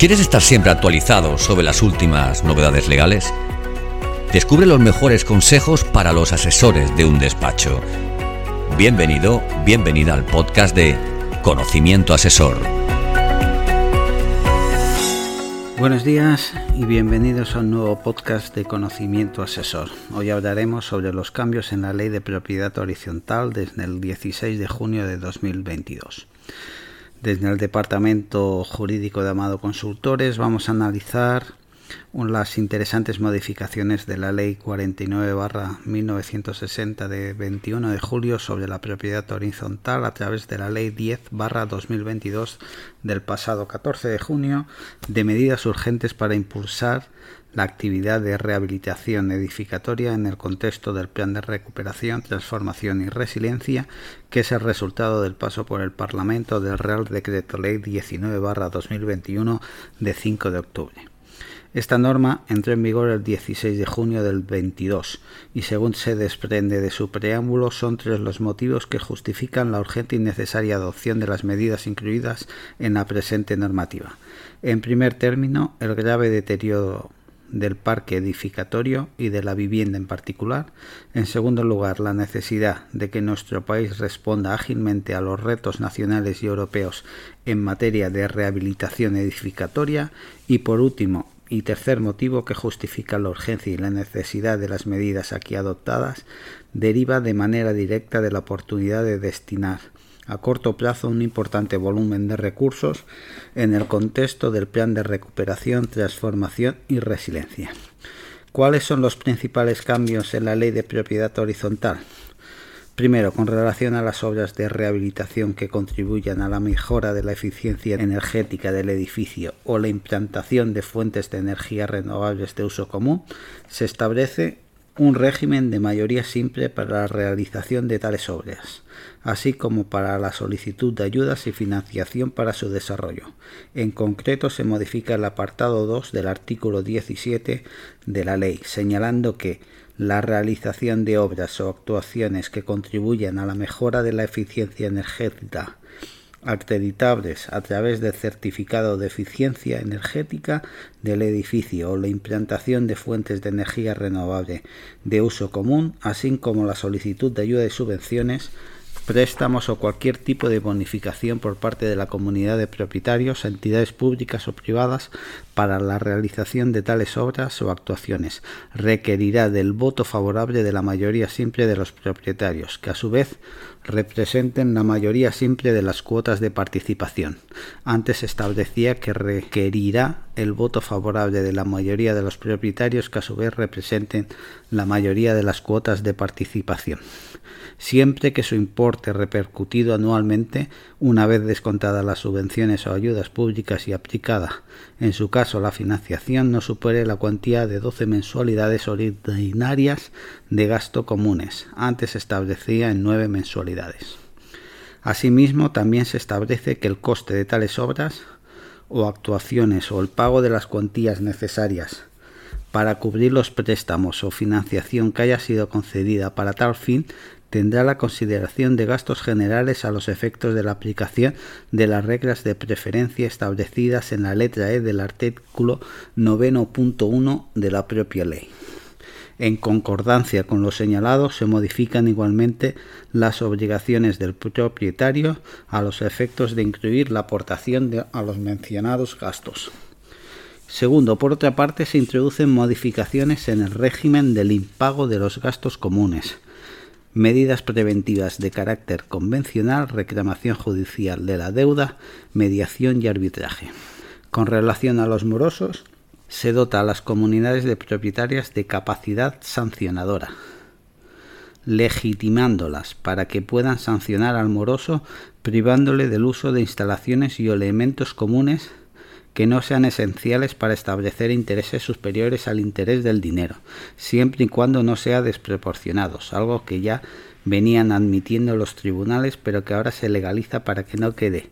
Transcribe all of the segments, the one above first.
¿Quieres estar siempre actualizado sobre las últimas novedades legales? Descubre los mejores consejos para los asesores de un despacho. Bienvenido, bienvenida al podcast de Conocimiento Asesor. Buenos días y bienvenidos a un nuevo podcast de Conocimiento Asesor. Hoy hablaremos sobre los cambios en la Ley de Propiedad Horizontal desde el 16 de junio de 2022. Desde el Departamento Jurídico de Amado Consultores. Vamos a analizar las interesantes modificaciones de la Ley 49-1960 de 21 de julio sobre la propiedad horizontal a través de la Ley 10-2022 del pasado 14 de junio de medidas urgentes para impulsar la actividad de rehabilitación edificatoria en el contexto del Plan de Recuperación, Transformación y Resiliencia, que es el resultado del paso por el Parlamento del Real Decreto Ley 19-2021 de 5 de octubre. Esta norma entró en vigor el 16 de junio del 22 y según se desprende de su preámbulo son tres los motivos que justifican la urgente y necesaria adopción de las medidas incluidas en la presente normativa. En primer término, el grave deterioro del parque edificatorio y de la vivienda en particular. En segundo lugar, la necesidad de que nuestro país responda ágilmente a los retos nacionales y europeos en materia de rehabilitación edificatoria. Y por último, y tercer motivo que justifica la urgencia y la necesidad de las medidas aquí adoptadas, deriva de manera directa de la oportunidad de destinar a corto plazo un importante volumen de recursos en el contexto del plan de recuperación, transformación y resiliencia. ¿Cuáles son los principales cambios en la ley de propiedad horizontal? Primero, con relación a las obras de rehabilitación que contribuyan a la mejora de la eficiencia energética del edificio o la implantación de fuentes de energía renovables de uso común, se establece un régimen de mayoría simple para la realización de tales obras, así como para la solicitud de ayudas y financiación para su desarrollo. En concreto, se modifica el apartado 2 del artículo 17 de la ley, señalando que la realización de obras o actuaciones que contribuyan a la mejora de la eficiencia energética acreditables a través del certificado de eficiencia energética del edificio o la implantación de fuentes de energía renovable de uso común, así como la solicitud de ayuda y subvenciones préstamos o cualquier tipo de bonificación por parte de la comunidad de propietarios, entidades públicas o privadas para la realización de tales obras o actuaciones. Requerirá del voto favorable de la mayoría simple de los propietarios, que a su vez representen la mayoría simple de las cuotas de participación. Antes establecía que requerirá el voto favorable de la mayoría de los propietarios que a su vez representen la mayoría de las cuotas de participación siempre que su importe repercutido anualmente, una vez descontadas las subvenciones o ayudas públicas y aplicada, en su caso la financiación, no supere la cuantía de 12 mensualidades ordinarias de gasto comunes, antes se establecía en 9 mensualidades. Asimismo, también se establece que el coste de tales obras o actuaciones o el pago de las cuantías necesarias para cubrir los préstamos o financiación que haya sido concedida para tal fin tendrá la consideración de gastos generales a los efectos de la aplicación de las reglas de preferencia establecidas en la letra E del artículo 9.1 de la propia ley. En concordancia con lo señalado, se modifican igualmente las obligaciones del propietario a los efectos de incluir la aportación a los mencionados gastos. Segundo, por otra parte, se introducen modificaciones en el régimen del impago de los gastos comunes, medidas preventivas de carácter convencional, reclamación judicial de la deuda, mediación y arbitraje. Con relación a los morosos, se dota a las comunidades de propietarias de capacidad sancionadora, legitimándolas para que puedan sancionar al moroso privándole del uso de instalaciones y elementos comunes que no sean esenciales para establecer intereses superiores al interés del dinero, siempre y cuando no sea desproporcionados, algo que ya venían admitiendo los tribunales, pero que ahora se legaliza para que no quede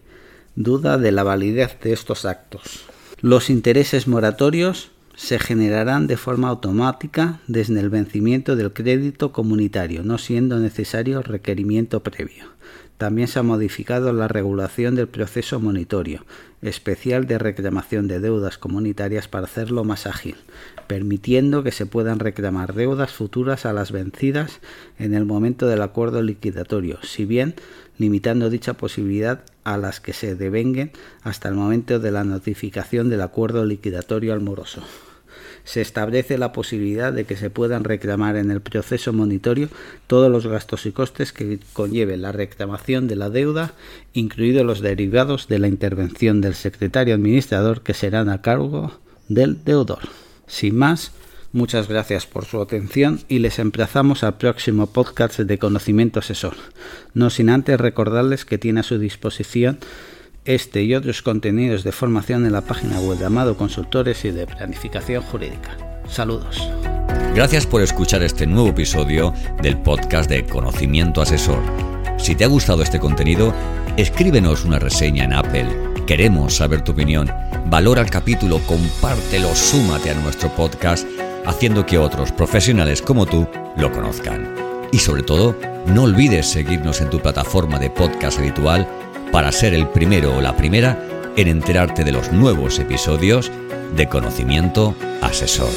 duda de la validez de estos actos. Los intereses moratorios se generarán de forma automática desde el vencimiento del crédito comunitario, no siendo necesario requerimiento previo. También se ha modificado la regulación del proceso monitorio especial de reclamación de deudas comunitarias para hacerlo más ágil, permitiendo que se puedan reclamar deudas futuras a las vencidas en el momento del acuerdo liquidatorio, si bien limitando dicha posibilidad a las que se devenguen hasta el momento de la notificación del acuerdo liquidatorio al moroso se establece la posibilidad de que se puedan reclamar en el proceso monitorio todos los gastos y costes que conlleven la reclamación de la deuda, incluidos los derivados de la intervención del secretario administrador que serán a cargo del deudor. Sin más, muchas gracias por su atención y les emplazamos al próximo podcast de conocimiento asesor, no sin antes recordarles que tiene a su disposición este y otros contenidos de formación en la página web de Amado Consultores y de Planificación Jurídica. Saludos. Gracias por escuchar este nuevo episodio del podcast de Conocimiento Asesor. Si te ha gustado este contenido, escríbenos una reseña en Apple. Queremos saber tu opinión. Valora el capítulo, compártelo, súmate a nuestro podcast, haciendo que otros profesionales como tú lo conozcan. Y sobre todo, no olvides seguirnos en tu plataforma de podcast habitual para ser el primero o la primera en enterarte de los nuevos episodios de Conocimiento Asesor.